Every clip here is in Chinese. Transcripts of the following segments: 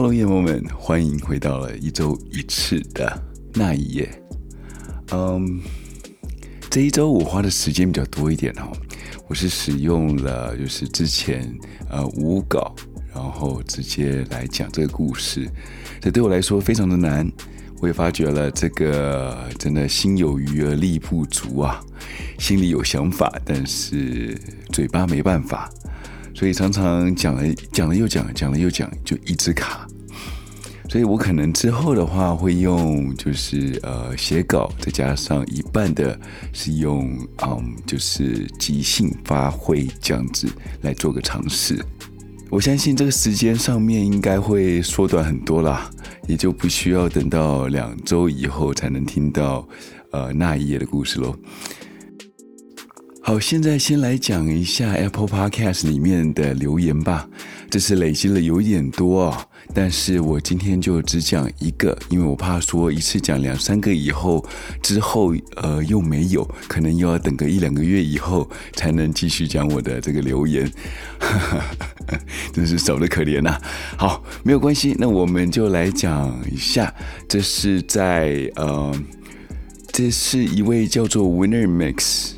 Hello，夜猫们，欢迎回到了一周一次的那一夜。嗯，这一周我花的时间比较多一点哦。我是使用了就是之前呃无稿，然后直接来讲这个故事。这对我来说非常的难，我也发觉了这个真的心有余而力不足啊，心里有想法，但是嘴巴没办法。所以常常讲了讲了又讲，讲了又讲，就一直卡。所以我可能之后的话会用，就是呃写稿，再加上一半的是用嗯，就是即兴发挥这样子来做个尝试。我相信这个时间上面应该会缩短很多啦，也就不需要等到两周以后才能听到呃那一夜的故事喽。好，现在先来讲一下 Apple Podcast 里面的留言吧。这次累积了有点多哦，但是我今天就只讲一个，因为我怕说一次讲两三个以后，之后呃又没有，可能又要等个一两个月以后才能继续讲我的这个留言，真是少的可怜呐。好，没有关系，那我们就来讲一下，这是在呃，这是一位叫做 Winner Mix。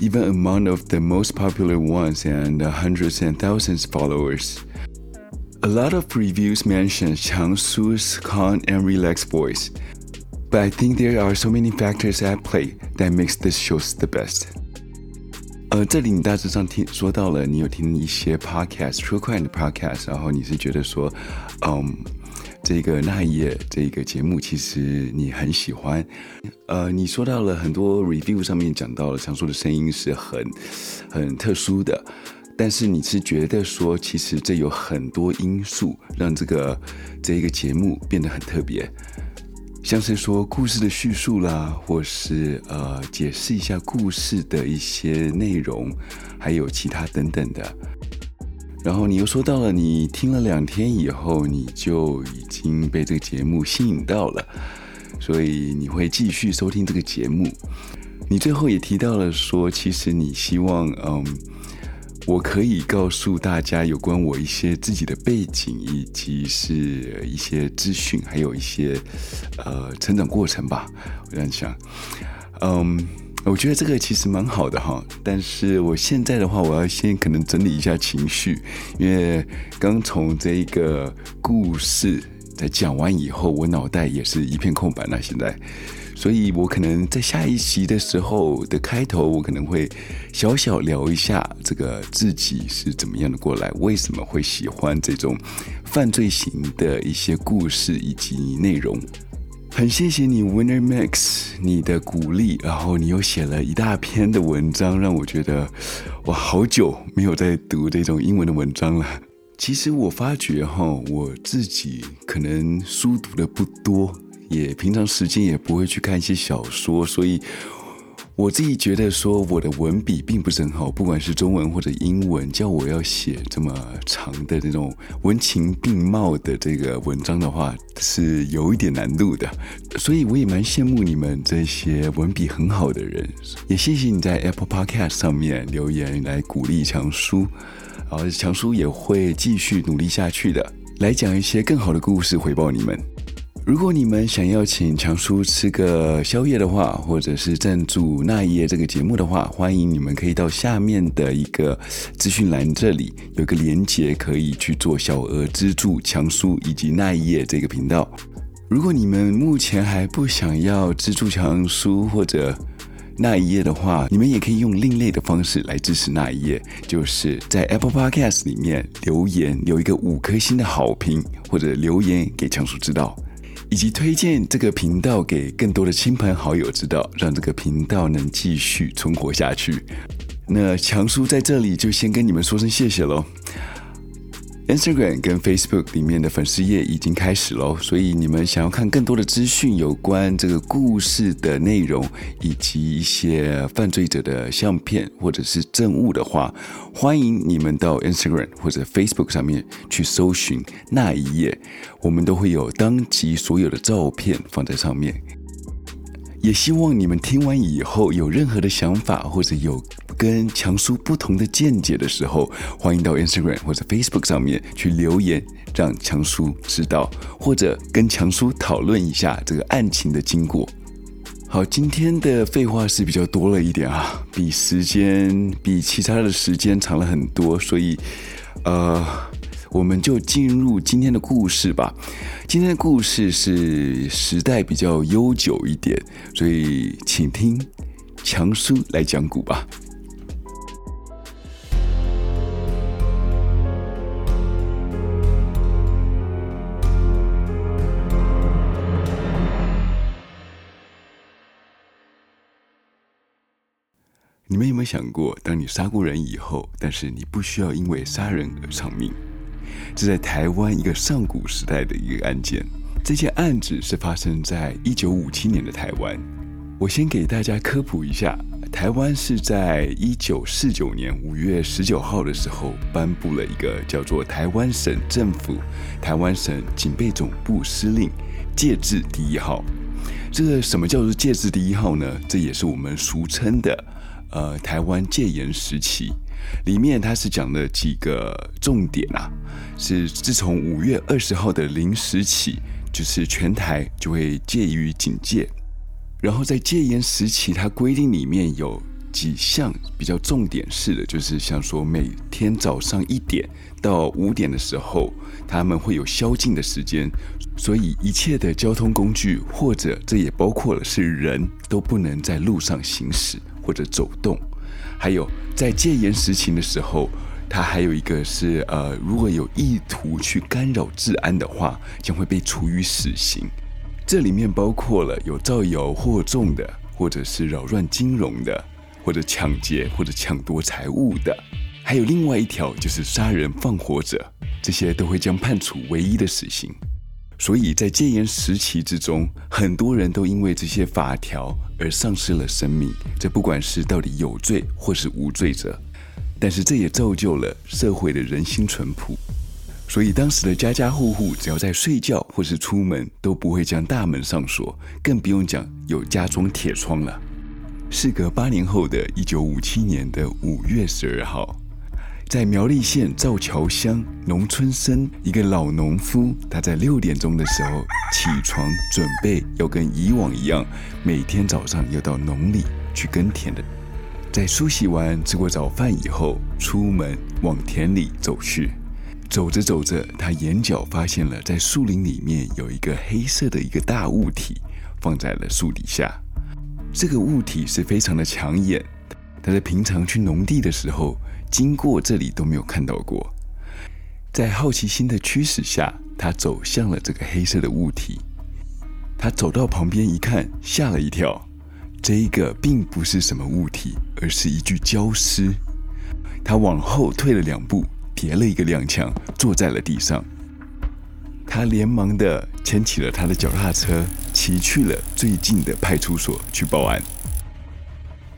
Even among of the most popular ones and hundreds and thousands followers, a lot of reviews mention 强叔 calm and relaxed voice, but I think there are so many factors at play that makes this show the best. 呃，这里你大致上听说到了，你有听一些 podcast，true crime 的 podcast，然后你是觉得说，嗯。 这个那一夜这个节目，其实你很喜欢，呃，你说到了很多 review 上面讲到了强叔的声音是很很特殊的，但是你是觉得说，其实这有很多因素让这个这一个节目变得很特别，像是说故事的叙述啦，或是呃解释一下故事的一些内容，还有其他等等的。然后你又说到了，你听了两天以后，你就已经被这个节目吸引到了，所以你会继续收听这个节目。你最后也提到了说，其实你希望，嗯，我可以告诉大家有关我一些自己的背景，以及是一些资讯，还有一些呃成长过程吧。我这样想，嗯。我觉得这个其实蛮好的哈，但是我现在的话，我要先可能整理一下情绪，因为刚从这一个故事在讲完以后，我脑袋也是一片空白了。现在，所以我可能在下一集的时候的开头，我可能会小小聊一下这个自己是怎么样的过来，为什么会喜欢这种犯罪型的一些故事以及内容。很谢谢你，Winner Max，你的鼓励，然后你又写了一大篇的文章，让我觉得我好久没有在读这种英文的文章了。其实我发觉哈，我自己可能书读的不多，也平常时间也不会去看一些小说，所以。我自己觉得说我的文笔并不是很好，不管是中文或者英文，叫我要写这么长的这种文情并茂的这个文章的话，是有一点难度的。所以我也蛮羡慕你们这些文笔很好的人，也谢谢你在 Apple Podcast 上面留言来鼓励强叔，然后强叔也会继续努力下去的，来讲一些更好的故事回报你们。如果你们想要请强叔吃个宵夜的话，或者是赞助那一夜这个节目的话，欢迎你们可以到下面的一个资讯栏这里有个连接，可以去做小额资助强叔以及那一夜这个频道。如果你们目前还不想要资助强叔或者那一夜的话，你们也可以用另类的方式来支持那一夜，就是在 Apple Podcast 里面留言留一个五颗星的好评，或者留言给强叔知道。以及推荐这个频道给更多的亲朋好友知道，让这个频道能继续存活下去。那强叔在这里就先跟你们说声谢谢喽。Instagram 跟 Facebook 里面的粉丝页已经开始了，所以你们想要看更多的资讯，有关这个故事的内容，以及一些犯罪者的相片或者是证物的话，欢迎你们到 Instagram 或者 Facebook 上面去搜寻那一页，我们都会有当集所有的照片放在上面。也希望你们听完以后有任何的想法，或者有跟强叔不同的见解的时候，欢迎到 Instagram 或者 Facebook 上面去留言，让强叔知道，或者跟强叔讨论一下这个案情的经过。好，今天的废话是比较多了一点啊，比时间比其他的时间长了很多，所以呃。我们就进入今天的故事吧。今天的故事是时代比较悠久一点，所以请听强叔来讲古吧。你们有没有想过，当你杀过人以后，但是你不需要因为杀人而偿命？这在台湾一个上古时代的一个案件，这件案子是发生在一九五七年的台湾。我先给大家科普一下，台湾是在一九四九年五月十九号的时候颁布了一个叫做《台湾省政府台湾省警备总部司令戒字第一号》。这个什么叫做戒字第一号呢？这也是我们俗称的呃台湾戒严时期。里面它是讲了几个重点啊，是自从五月二十号的零时起，就是全台就会戒于警戒。然后在戒严时期，它规定里面有几项比较重点式的，就是像说每天早上一点到五点的时候，他们会有宵禁的时间，所以一切的交通工具或者这也包括了是人都不能在路上行驶或者走动。还有，在戒严时期的时候，他还有一个是，呃，如果有意图去干扰治安的话，将会被处以死刑。这里面包括了有造谣惑众的，或者是扰乱金融的，或者抢劫或者抢夺财物的。还有另外一条就是杀人放火者，这些都会将判处唯一的死刑。所以在戒严时期之中，很多人都因为这些法条而丧失了生命。这不管是到底有罪或是无罪者，但是这也造就了社会的人心淳朴。所以当时的家家户户，只要在睡觉或是出门，都不会将大门上锁，更不用讲有加装铁窗了。事隔八年后的一九五七年的五月十二号。在苗栗县造桥乡农村生一个老农夫，他在六点钟的时候起床，准备要跟以往一样，每天早上要到农里去耕田的。在梳洗完、吃过早饭以后，出门往田里走去。走着走着，他眼角发现了在树林里面有一个黑色的一个大物体，放在了树底下。这个物体是非常的抢眼。他在平常去农地的时候，经过这里都没有看到过，在好奇心的驱使下，他走向了这个黑色的物体。他走到旁边一看，吓了一跳。这一个并不是什么物体，而是一具焦尸。他往后退了两步，跌了一个踉跄，坐在了地上。他连忙的牵起了他的脚踏车，骑去了最近的派出所去报案。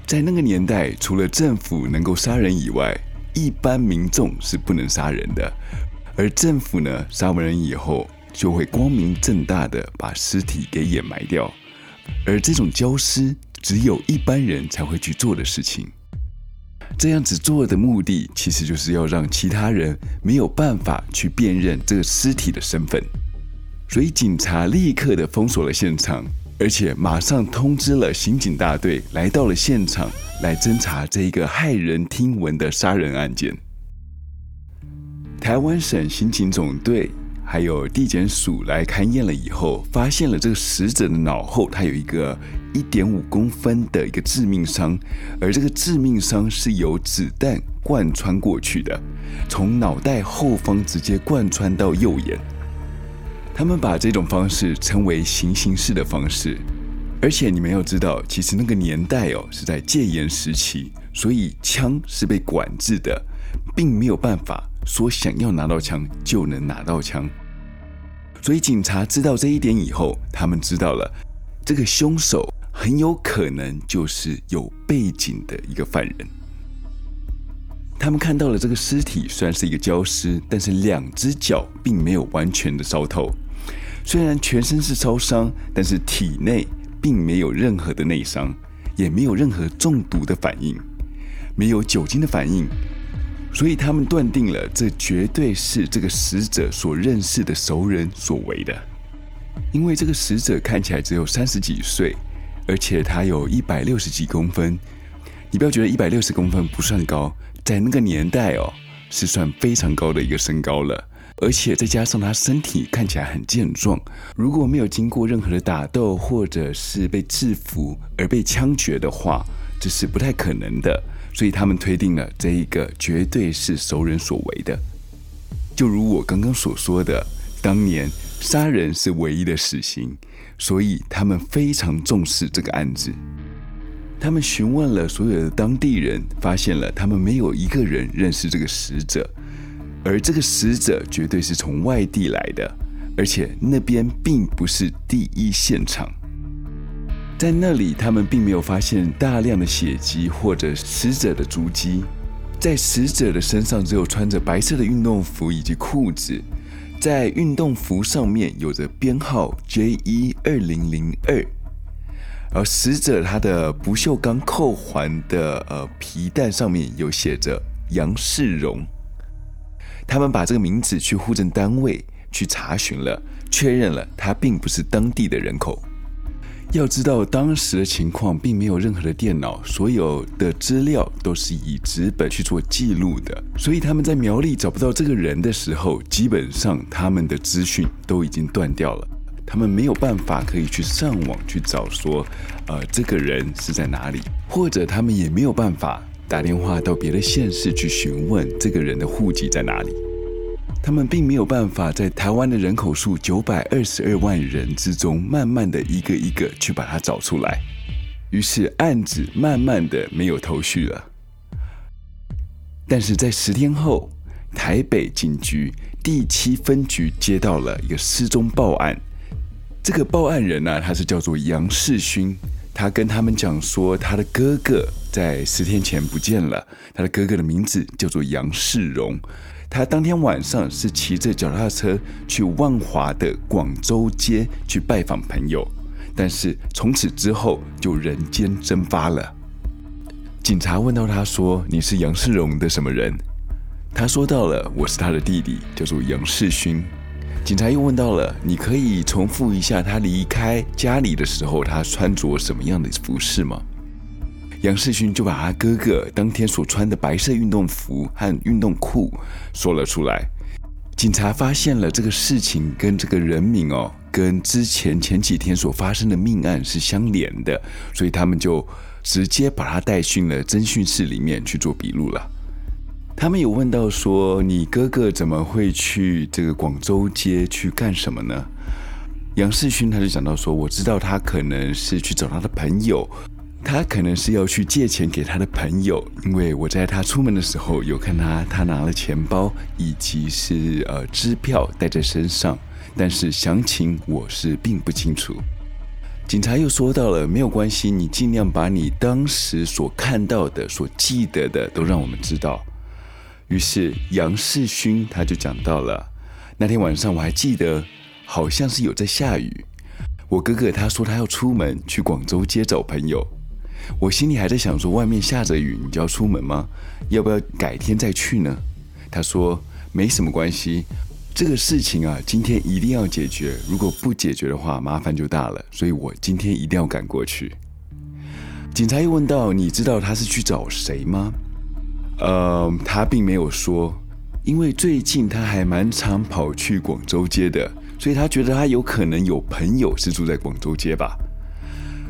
在那个年代，除了政府能够杀人以外，一般民众是不能杀人的。而政府呢，杀完人以后，就会光明正大的把尸体给掩埋掉。而这种焦尸，只有一般人才会去做的事情。这样子做的目的，其实就是要让其他人没有办法去辨认这个尸体的身份。所以警察立刻的封锁了现场。而且马上通知了刑警大队，来到了现场来侦查这一个骇人听闻的杀人案件。台湾省刑警总队还有地检署来勘验了以后，发现了这个死者的脑后，他有一个一点五公分的一个致命伤，而这个致命伤是由子弹贯穿过去的，从脑袋后方直接贯穿到右眼。他们把这种方式称为行刑式的方式，而且你们要知道，其实那个年代哦是在戒严时期，所以枪是被管制的，并没有办法说想要拿到枪就能拿到枪。所以警察知道这一点以后，他们知道了这个凶手很有可能就是有背景的一个犯人。他们看到了这个尸体虽然是一个焦尸，但是两只脚并没有完全的烧透。虽然全身是烧伤，但是体内并没有任何的内伤，也没有任何中毒的反应，没有酒精的反应。所以他们断定了，这绝对是这个死者所认识的熟人所为的。因为这个死者看起来只有三十几岁，而且他有一百六十几公分。你不要觉得一百六十公分不算高，在那个年代哦，是算非常高的一个身高了。而且再加上他身体看起来很健壮，如果没有经过任何的打斗或者是被制服而被枪决的话，这是不太可能的。所以他们推定了这一个绝对是熟人所为的，就如我刚刚所说的，当年杀人是唯一的死刑，所以他们非常重视这个案子。他们询问了所有的当地人，发现了他们没有一个人认识这个死者，而这个死者绝对是从外地来的，而且那边并不是第一现场。在那里，他们并没有发现大量的血迹或者死者的足迹。在死者的身上，只有穿着白色的运动服以及裤子。在运动服上面有着编号 J 一二零零二。而死者他的不锈钢扣环的呃皮带上面有写着杨世荣。他们把这个名字去户政单位去查询了，确认了他并不是当地的人口。要知道当时的情况，并没有任何的电脑，所有的资料都是以纸本去做记录的。所以他们在苗栗找不到这个人的时候，基本上他们的资讯都已经断掉了。他们没有办法可以去上网去找说，呃，这个人是在哪里，或者他们也没有办法打电话到别的县市去询问这个人的户籍在哪里。他们并没有办法在台湾的人口数九百二十二万人之中，慢慢的一个一个去把它找出来，于是案子慢慢的没有头绪了。但是在十天后，台北警局第七分局接到了一个失踪报案，这个报案人呢、他是叫做杨世勋，他跟他们讲说，他的哥哥在十天前不见了，他的哥哥的名字叫做杨世荣。他当天晚上是骑着脚踏车去万华的广州街去拜访朋友，但是从此之后就人间蒸发了。警察问到他说：“你是杨世荣的什么人？”他说到了：“我是他的弟弟，叫做杨世勋。”警察又问到了：“你可以重复一下他离开家里的时候，他穿着什么样的服饰吗？”杨世勋就把他哥哥当天所穿的白色运动服和运动裤说了出来。警察发现了这个事情跟这个人名哦，跟之前前几天所发生的命案是相连的，所以他们就直接把他带进了侦讯室里面去做笔录了。他们有问到说：“你哥哥怎么会去这个广州街去干什么呢？”杨世勋他就讲到说：“我知道他可能是去找他的朋友。”他可能是要去借钱给他的朋友，因为我在他出门的时候有看他，他拿了钱包以及是呃支票带在身上，但是详情我是并不清楚。警察又说到了，没有关系，你尽量把你当时所看到的、所记得的都让我们知道。于是杨世勋他就讲到了，那天晚上我还记得，好像是有在下雨，我哥哥他说他要出门去广州街找朋友。我心里还在想说，外面下着雨，你就要出门吗？要不要改天再去呢？他说没什么关系，这个事情啊，今天一定要解决。如果不解决的话，麻烦就大了。所以我今天一定要赶过去。警察又问道：“你知道他是去找谁吗？”呃，他并没有说，因为最近他还蛮常跑去广州街的，所以他觉得他有可能有朋友是住在广州街吧。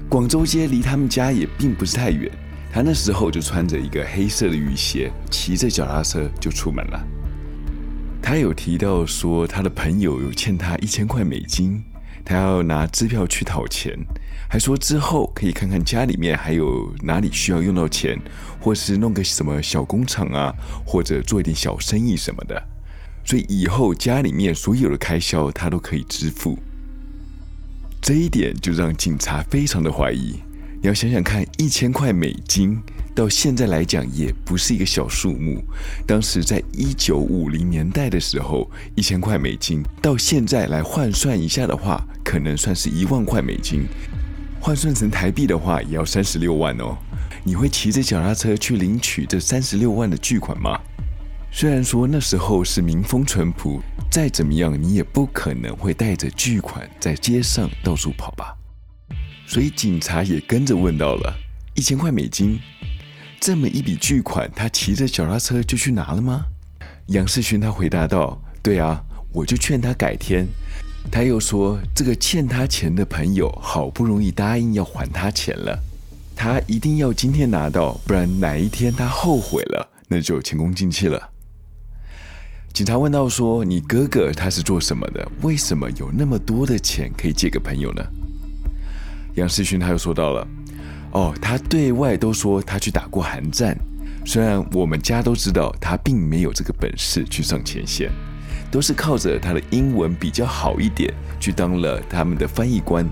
广州街离他们家也并不是太远，他那时候就穿着一个黑色的雨鞋，骑着脚踏车就出门了。他有提到说，他的朋友有欠他一千块美金，他要拿支票去讨钱，还说之后可以看看家里面还有哪里需要用到钱，或是弄个什么小工厂啊，或者做一点小生意什么的。所以以后家里面所有的开销他都可以支付。这一点就让警察非常的怀疑。你要想想看，一千块美金到现在来讲也不是一个小数目。当时在一九五零年代的时候，一千块美金到现在来换算一下的话，可能算是一万块美金。换算成台币的话，也要三十六万哦。你会骑着脚踏车去领取这三十六万的巨款吗？虽然说那时候是民风淳朴，再怎么样你也不可能会带着巨款在街上到处跑吧。所以警察也跟着问到了一千块美金，这么一笔巨款，他骑着脚踏车就去拿了吗？杨世勋他回答道：“对啊，我就劝他改天。”他又说：“这个欠他钱的朋友好不容易答应要还他钱了，他一定要今天拿到，不然哪一天他后悔了，那就前功尽弃了。”警察问到说：“你哥哥他是做什么的？为什么有那么多的钱可以借给朋友呢？”杨世勋他又说到了，哦，他对外都说他去打过寒战，虽然我们家都知道他并没有这个本事去上前线，都是靠着他的英文比较好一点去当了他们的翻译官。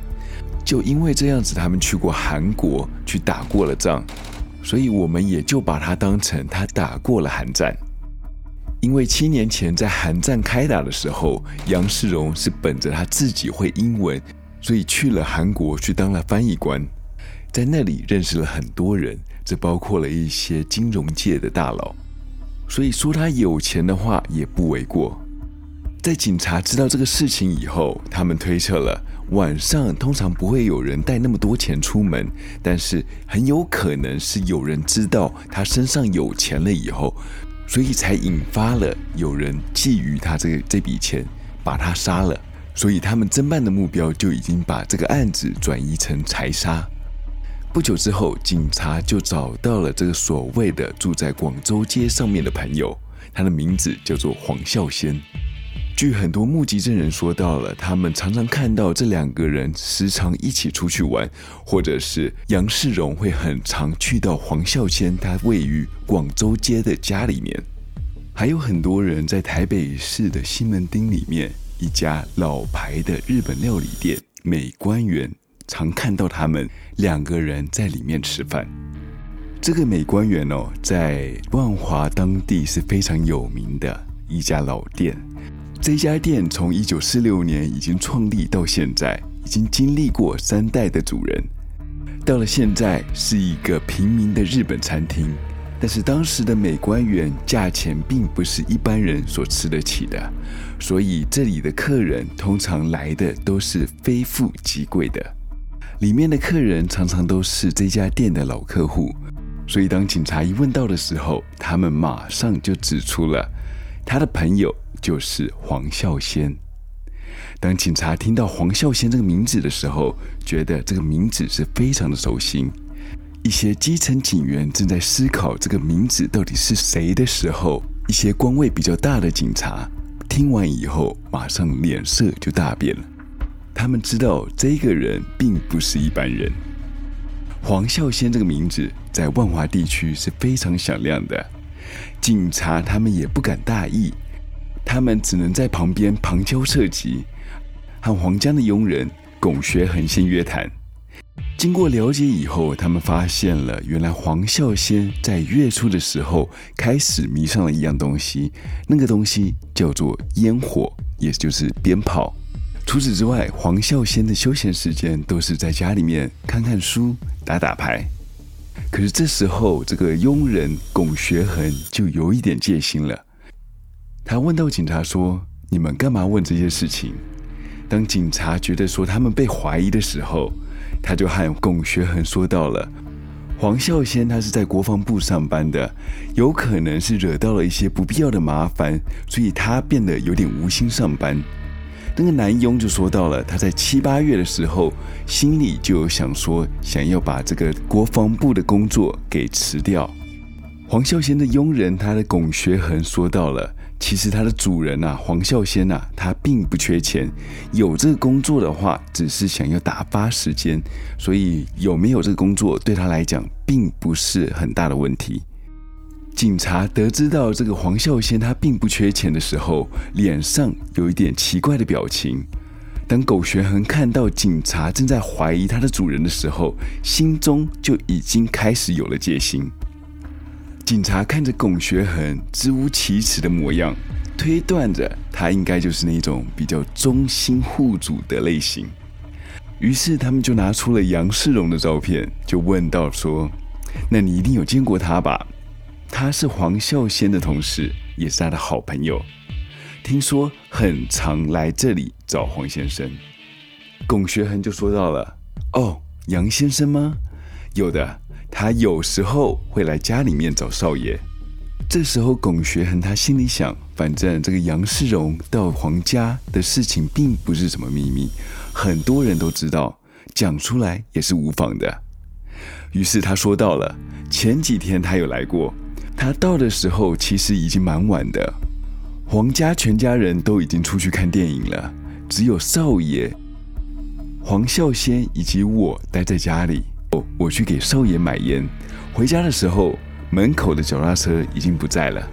就因为这样子，他们去过韩国去打过了仗，所以我们也就把他当成他打过了韩战。因为七年前在韩战开打的时候，杨世荣是本着他自己会英文。所以去了韩国去当了翻译官，在那里认识了很多人，这包括了一些金融界的大佬。所以说他有钱的话也不为过。在警察知道这个事情以后，他们推测了晚上通常不会有人带那么多钱出门，但是很有可能是有人知道他身上有钱了以后，所以才引发了有人觊觎他这个这笔钱，把他杀了。所以他们侦办的目标就已经把这个案子转移成财杀。不久之后，警察就找到了这个所谓的住在广州街上面的朋友，他的名字叫做黄孝先。据很多目击证人说到了，他们常常看到这两个人时常一起出去玩，或者是杨世荣会很常去到黄孝谦他位于广州街的家里面。还有很多人在台北市的西门町里面。一家老牌的日本料理店美官园，常看到他们两个人在里面吃饭。这个美官园哦，在万华当地是非常有名的一家老店。这家店从一九四六年已经创立到现在，已经经历过三代的主人。到了现在，是一个平民的日本餐厅。但是当时的美官园价钱并不是一般人所吃得起的，所以这里的客人通常来的都是非富即贵的。里面的客人常常都是这家店的老客户，所以当警察一问到的时候，他们马上就指出了他的朋友就是黄孝先。当警察听到黄孝先这个名字的时候，觉得这个名字是非常的熟悉。一些基层警员正在思考这个名字到底是谁的时候，一些官位比较大的警察听完以后，马上脸色就大变了。他们知道这个人并不是一般人。黄孝先这个名字在万华地区是非常响亮的，警察他们也不敢大意，他们只能在旁边旁敲侧击，和黄家的佣人龚学恒先约谈。经过了解以后，他们发现了原来黄孝先在月初的时候开始迷上了一样东西，那个东西叫做烟火，也就是鞭炮。除此之外，黄孝先的休闲时间都是在家里面看看书、打打牌。可是这时候，这个佣人龚学恒就有一点戒心了。他问到警察说：“你们干嘛问这些事情？”当警察觉得说他们被怀疑的时候，他就和龚学恒说到了，黄孝先他是在国防部上班的，有可能是惹到了一些不必要的麻烦，所以他变得有点无心上班。那个男佣就说到了，他在七八月的时候，心里就有想说，想要把这个国防部的工作给辞掉。黄孝先的佣人他的龚学恒说到了，其实他的主人呐、啊，黄孝先呐、啊，他并不缺钱，有这个工作的话，只是想要打发时间，所以有没有这个工作对他来讲，并不是很大的问题。警察得知到这个黄孝先他并不缺钱的时候，脸上有一点奇怪的表情。当苟学恒看到警察正在怀疑他的主人的时候，心中就已经开始有了戒心。警察看着龚学恒支吾其词的模样，推断着他应该就是那种比较忠心护主的类型。于是他们就拿出了杨世荣的照片，就问道说：“那你一定有见过他吧？他是黄孝先的同事，也是他的好朋友。听说很常来这里找黄先生。”龚学恒就说到了：“哦，杨先生吗？有的。”他有时候会来家里面找少爷，这时候龚学恒他心里想，反正这个杨世荣到黄家的事情并不是什么秘密，很多人都知道，讲出来也是无妨的。于是他说到了，前几天他有来过，他到的时候其实已经蛮晚的，黄家全家人都已经出去看电影了，只有少爷黄孝先以及我待在家里。我去给少爷买烟，回家的时候，门口的脚踏车已经不在了。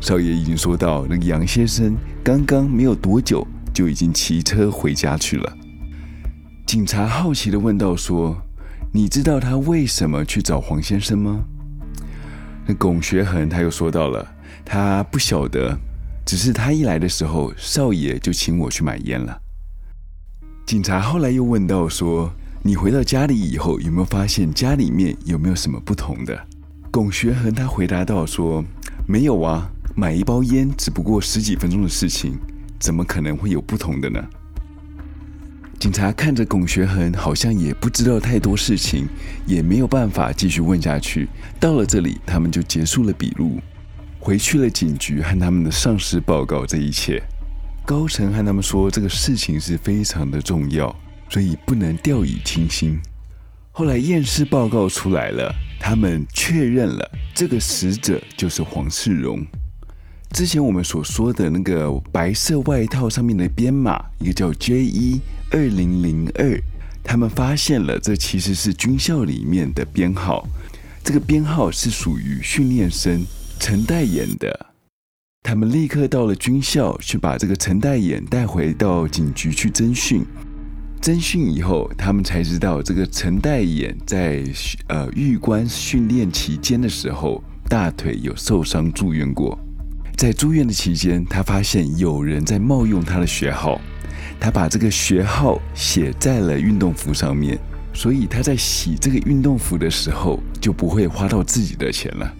少爷已经说到，那个杨先生刚刚没有多久就已经骑车回家去了。警察好奇地问道：“说，你知道他为什么去找黄先生吗？”那龚学恒他又说到了，他不晓得，只是他一来的时候，少爷就请我去买烟了。警察后来又问到说。你回到家里以后，有没有发现家里面有没有什么不同的？龚学恒他回答道说：“没有啊，买一包烟只不过十几分钟的事情，怎么可能会有不同的呢？”警察看着龚学恒，好像也不知道太多事情，也没有办法继续问下去。到了这里，他们就结束了笔录，回去了警局和他们的上司报告这一切。高层和他们说，这个事情是非常的重要。所以不能掉以轻心。后来验尸报告出来了，他们确认了这个死者就是黄世荣。之前我们所说的那个白色外套上面的编码，一个叫 J 一二零零二，他们发现了这其实是军校里面的编号。这个编号是属于训练生陈代言的。他们立刻到了军校，去把这个陈代言带回到警局去侦讯。侦讯以后，他们才知道这个陈代衍在呃玉官训练期间的时候，大腿有受伤住院过。在住院的期间，他发现有人在冒用他的学号，他把这个学号写在了运动服上面，所以他在洗这个运动服的时候就不会花到自己的钱了。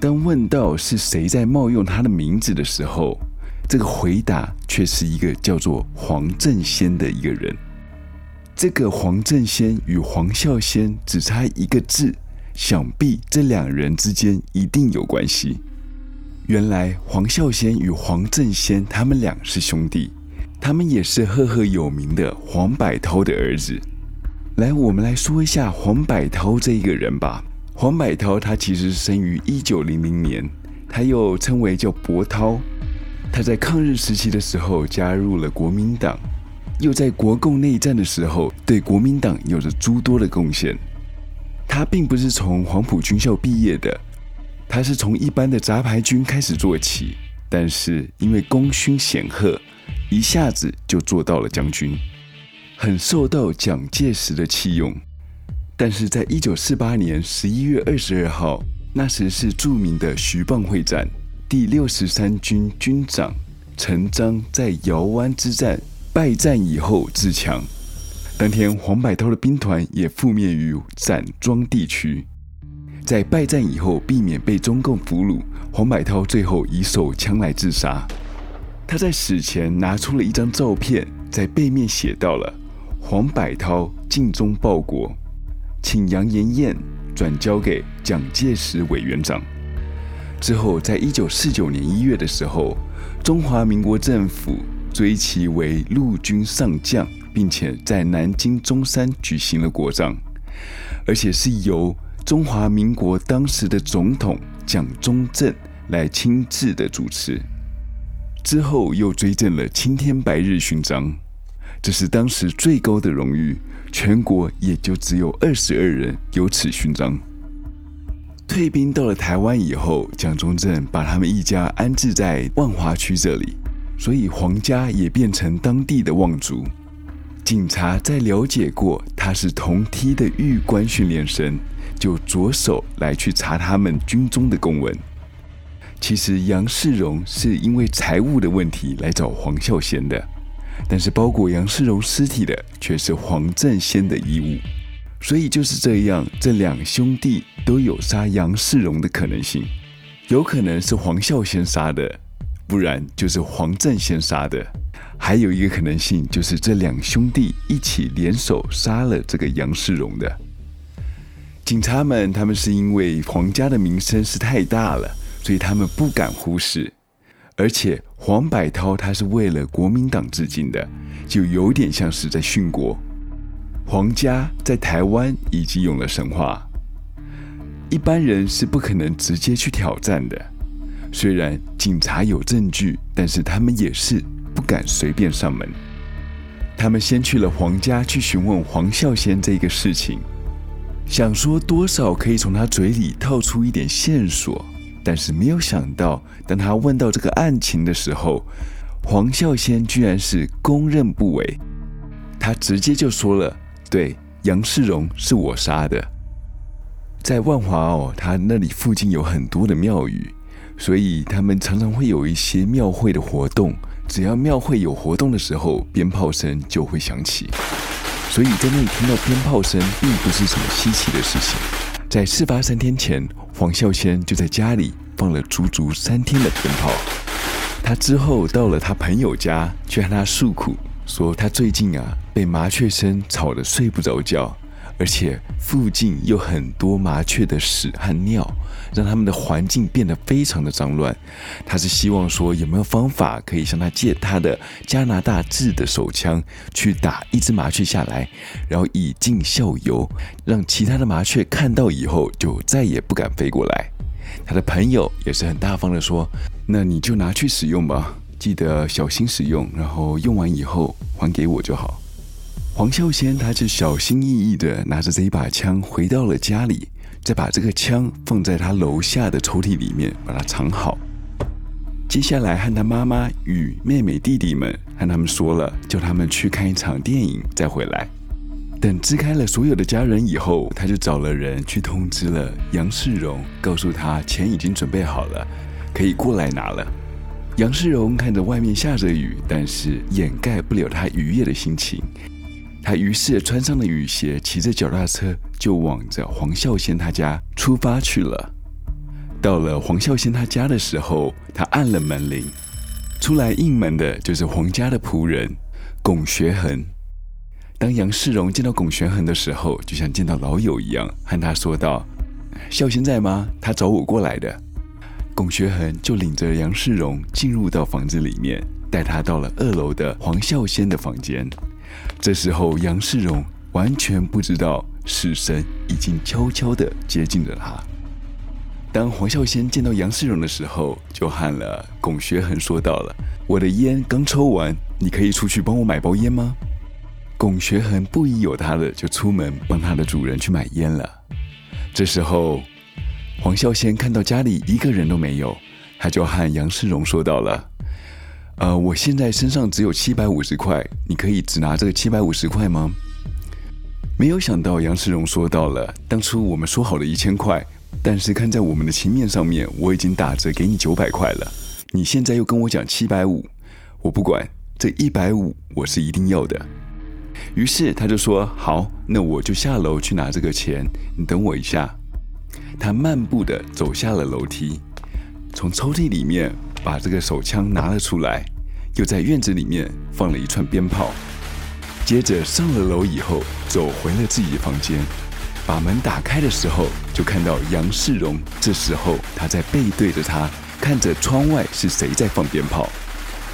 当问到是谁在冒用他的名字的时候，这个回答却是一个叫做黄正先的一个人。这个黄正先与黄孝先只差一个字，想必这两人之间一定有关系。原来黄孝先与黄正先他们俩是兄弟，他们也是赫赫有名的黄百韬的儿子。来，我们来说一下黄百韬这一个人吧。黄百韬他其实生于一九零零年，他又称为叫伯韬。他在抗日时期的时候加入了国民党，又在国共内战的时候对国民党有着诸多的贡献。他并不是从黄埔军校毕业的，他是从一般的杂牌军开始做起，但是因为功勋显赫，一下子就做到了将军，很受到蒋介石的器用。但是在一九四八年十一月二十二号，那时是著名的徐蚌会战。第六十三军军长陈彰在瑶湾之战败战以后自强，当天黄百韬的兵团也覆灭于展庄地区。在败战以后，避免被中共俘虏，黄百韬最后以手枪来自杀。他在死前拿出了一张照片，在背面写到了“黄百韬尽忠报国，请杨延彦转交给蒋介石委员长。”之后，在一九四九年一月的时候，中华民国政府追其为陆军上将，并且在南京中山举行了国葬，而且是由中华民国当时的总统蒋中正来亲自的主持。之后又追赠了青天白日勋章，这是当时最高的荣誉，全国也就只有二十二人有此勋章。退兵到了台湾以后，蒋中正把他们一家安置在万华区这里，所以黄家也变成当地的望族。警察在了解过他是同梯的狱官训练生，就着手来去查他们军中的公文。其实杨世荣是因为财务的问题来找黄孝贤的，但是包裹杨世荣尸体的却是黄振先的衣物，所以就是这样，这两兄弟都有杀杨世荣的可能性，有可能是黄孝先杀的，不然就是黄振先杀的，还有一个可能性就是这两兄弟一起联手杀了这个杨世荣的。警察们他们是因为黄家的名声是太大了。所以他们不敢忽视，而且黄百韬他是为了国民党致敬的，就有点像是在殉国。黄家在台湾已经有了神话，一般人是不可能直接去挑战的。虽然警察有证据，但是他们也是不敢随便上门。他们先去了黄家去询问黄孝贤这个事情，想说多少可以从他嘴里套出一点线索。但是没有想到，当他问到这个案情的时候，黄孝先居然是供认不讳，他直接就说了：“对，杨世荣是我杀的。”在万华哦，他那里附近有很多的庙宇，所以他们常常会有一些庙会的活动。只要庙会有活动的时候，鞭炮声就会响起，所以在那里听到鞭炮声，并不是什么稀奇的事情。在事发三天前，黄孝先就在家里放了足足三天的鞭炮。他之后到了他朋友家，去和他诉苦，说他最近啊被麻雀声吵得睡不着觉。而且附近有很多麻雀的屎和尿，让他们的环境变得非常的脏乱。他是希望说有没有方法可以向他借他的加拿大制的手枪，去打一只麻雀下来，然后以儆效尤，让其他的麻雀看到以后就再也不敢飞过来。他的朋友也是很大方的说：“那你就拿去使用吧，记得小心使用，然后用完以后还给我就好。”黄孝先，他就小心翼翼地拿着这一把枪回到了家里，再把这个枪放在他楼下的抽屉里面，把它藏好。接下来和他妈妈与妹妹弟弟们和他们说了，叫他们去看一场电影再回来。等支开了所有的家人以后，他就找了人去通知了杨世荣，告诉他钱已经准备好了，可以过来拿了。杨世荣看着外面下着雨，但是掩盖不了他愉悦的心情。他于是穿上了雨鞋，骑着脚踏车就往着黄孝先他家出发去了。到了黄孝先他家的时候，他按了门铃，出来应门的就是黄家的仆人龚学恒。当杨世荣见到龚学恒的时候，就像见到老友一样，和他说道：“孝先在吗？他找我过来的。”龚学恒就领着杨世荣进入到房子里面，带他到了二楼的黄孝先的房间。这时候，杨世荣完全不知道死神已经悄悄地接近着他。当黄孝先见到杨世荣的时候，就和了龚学恒说道了：“我的烟刚抽完，你可以出去帮我买包烟吗？”龚学恒不疑有他的，就出门帮他的主人去买烟了。这时候，黄孝先看到家里一个人都没有，他就和杨世荣说道了。呃，我现在身上只有七百五十块，你可以只拿这个七百五十块吗？没有想到杨世荣说到了，当初我们说好了一千块，但是看在我们的情面上面，我已经打折给你九百块了。你现在又跟我讲七百五，我不管，这一百五我是一定要的。于是他就说好，那我就下楼去拿这个钱，你等我一下。他漫步的走下了楼梯，从抽屉里面。把这个手枪拿了出来，又在院子里面放了一串鞭炮，接着上了楼以后，走回了自己的房间，把门打开的时候，就看到杨世荣。这时候他在背对着他，看着窗外是谁在放鞭炮。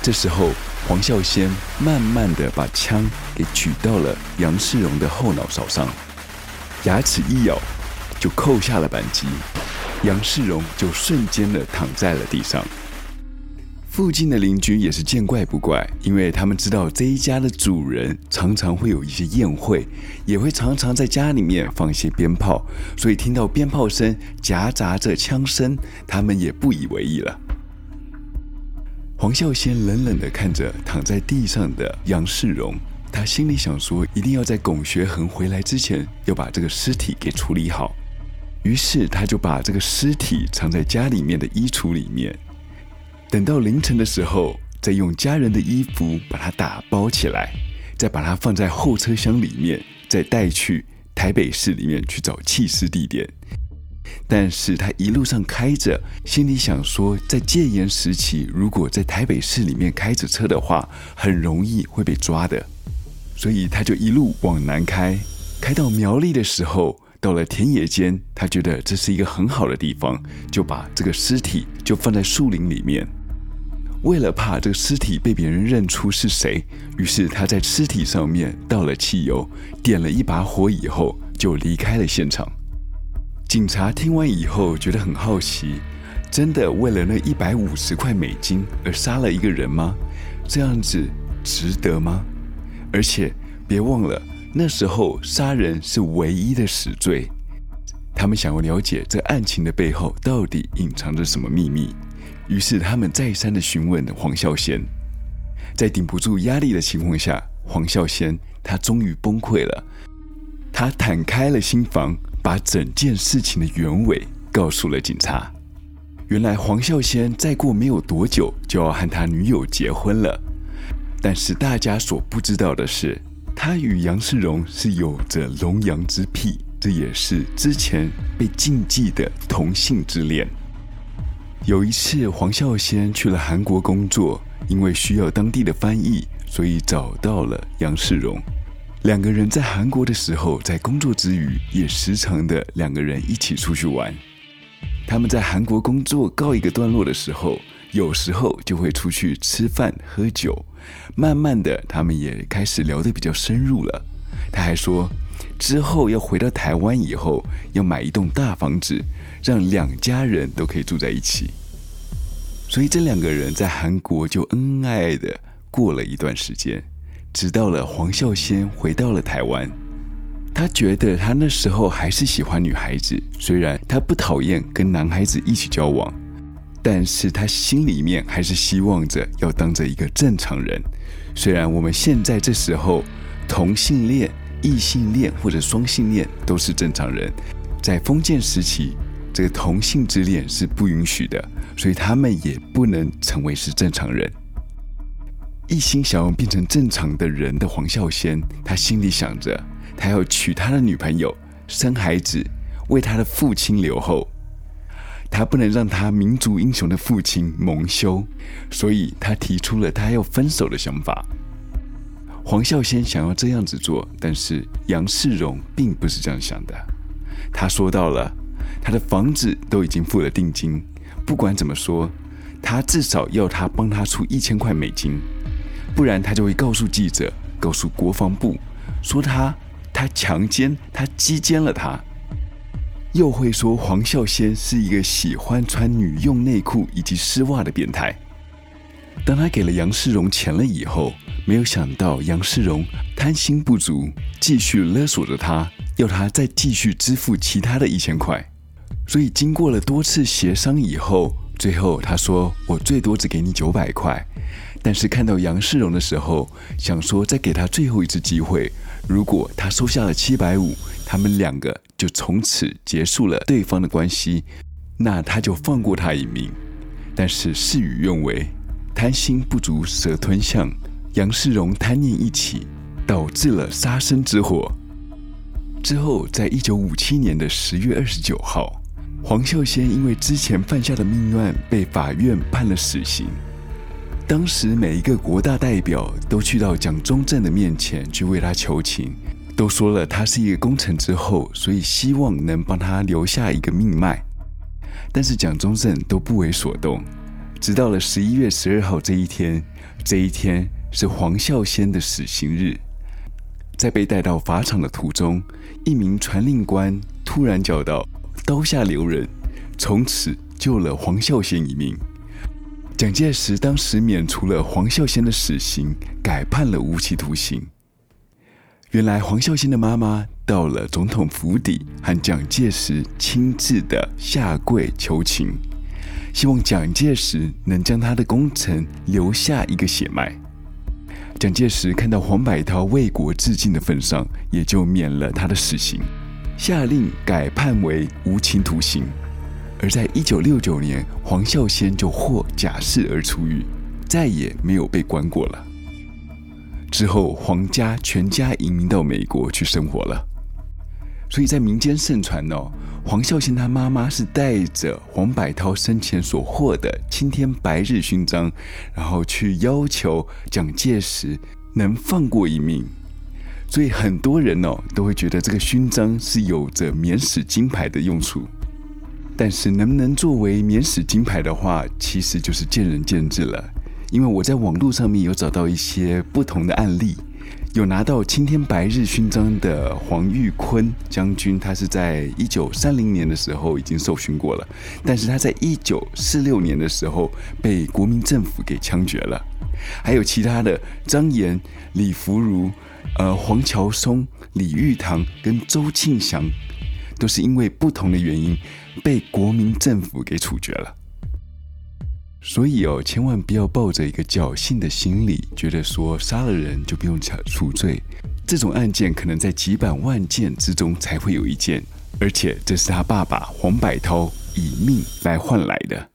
这时候黄孝先慢慢的把枪给举到了杨世荣的后脑勺上，牙齿一咬，就扣下了扳机，杨世荣就瞬间的躺在了地上。附近的邻居也是见怪不怪，因为他们知道这一家的主人常常会有一些宴会，也会常常在家里面放一些鞭炮，所以听到鞭炮声夹杂着枪声，他们也不以为意了。黄孝先冷冷地看着躺在地上的杨世荣，他心里想说，一定要在龚学恒回来之前要把这个尸体给处理好。于是他就把这个尸体藏在家里面的衣橱里面。等到凌晨的时候，再用家人的衣服把它打包起来，再把它放在后车厢里面，再带去台北市里面去找弃尸地点。但是他一路上开着，心里想说，在戒严时期，如果在台北市里面开着车的话，很容易会被抓的，所以他就一路往南开，开到苗栗的时候。到了田野间，他觉得这是一个很好的地方，就把这个尸体就放在树林里面。为了怕这个尸体被别人认出是谁，于是他在尸体上面倒了汽油，点了一把火以后，就离开了现场。警察听完以后觉得很好奇，真的为了那一百五十块美金而杀了一个人吗？这样子值得吗？而且别忘了。那时候杀人是唯一的死罪，他们想要了解这案情的背后到底隐藏着什么秘密，于是他们再三的询问黄孝贤，在顶不住压力的情况下，黄孝贤他终于崩溃了，他坦开了心房，把整件事情的原委告诉了警察。原来黄孝贤再过没有多久就要和他女友结婚了，但是大家所不知道的是。他与杨世荣是有着龙阳之癖，这也是之前被禁忌的同性之恋。有一次，黄孝先去了韩国工作，因为需要当地的翻译，所以找到了杨世荣。两个人在韩国的时候，在工作之余，也时常的两个人一起出去玩。他们在韩国工作告一个段落的时候，有时候就会出去吃饭喝酒。慢慢的，他们也开始聊得比较深入了。他还说，之后要回到台湾以后，要买一栋大房子，让两家人都可以住在一起。所以这两个人在韩国就恩爱爱的过了一段时间，直到了黄孝先回到了台湾。他觉得他那时候还是喜欢女孩子，虽然他不讨厌跟男孩子一起交往。但是他心里面还是希望着要当着一个正常人。虽然我们现在这时候同性恋、异性恋或者双性恋都是正常人，在封建时期，这个同性之恋是不允许的，所以他们也不能成为是正常人。一心想要变成正常的人的黄孝先，他心里想着，他要娶他的女朋友，生孩子，为他的父亲留后。他不能让他民族英雄的父亲蒙羞，所以他提出了他要分手的想法。黄孝先想要这样子做，但是杨世荣并不是这样想的。他说到了，他的房子都已经付了定金，不管怎么说，他至少要他帮他出一千块美金，不然他就会告诉记者，告诉国防部，说他他强奸，他鸡奸了他。又会说黄孝先是一个喜欢穿女用内裤以及丝袜的变态。当他给了杨世荣钱了以后，没有想到杨世荣贪心不足，继续勒索着他，要他再继续支付其他的一千块。所以经过了多次协商以后，最后他说：“我最多只给你九百块。”但是看到杨世荣的时候，想说再给他最后一次机会。如果他收下了七百五，他们两个就从此结束了对方的关系，那他就放过他一命。但是事与愿违，贪心不足蛇吞象，杨世荣贪念一起，导致了杀身之祸。之后，在一九五七年的十月二十九号，黄孝先因为之前犯下的命案被法院判了死刑。当时每一个国大代表都去到蒋中正的面前去为他求情，都说了他是一个功臣之后，所以希望能帮他留下一个命脉。但是蒋中正都不为所动。直到了十一月十二号这一天，这一天是黄孝先的死刑日。在被带到法场的途中，一名传令官突然叫道：“刀下留人！”从此救了黄孝先一命。蒋介石当时免除了黄孝先的死刑，改判了无期徒刑。原来黄孝先的妈妈到了总统府邸，和蒋介石亲自的下跪求情，希望蒋介石能将他的功臣留下一个血脉。蒋介石看到黄百韬为国致敬的份上，也就免了他的死刑，下令改判为无期徒刑。而在一九六九年，黄孝先就获假释而出狱，再也没有被关过了。之后，黄家全家移民到美国去生活了。所以在民间盛传哦，黄孝先他妈妈是带着黄百韬生前所获的青天白日勋章，然后去要求蒋介石能放过一命。所以很多人哦都会觉得这个勋章是有着免死金牌的用处。但是能不能作为免死金牌的话，其实就是见仁见智了。因为我在网络上面有找到一些不同的案例，有拿到青天白日勋章的黄玉坤将军，他是在一九三零年的时候已经受勋过了，但是他在一九四六年的时候被国民政府给枪决了。还有其他的张炎、李福如、呃黄桥松、李玉堂跟周庆祥，都是因为不同的原因被国民政府给处决了。所以哦，千万不要抱着一个侥幸的心理，觉得说杀了人就不用处罪。这种案件可能在几百万件之中才会有一件，而且这是他爸爸黄百涛以命来换来的。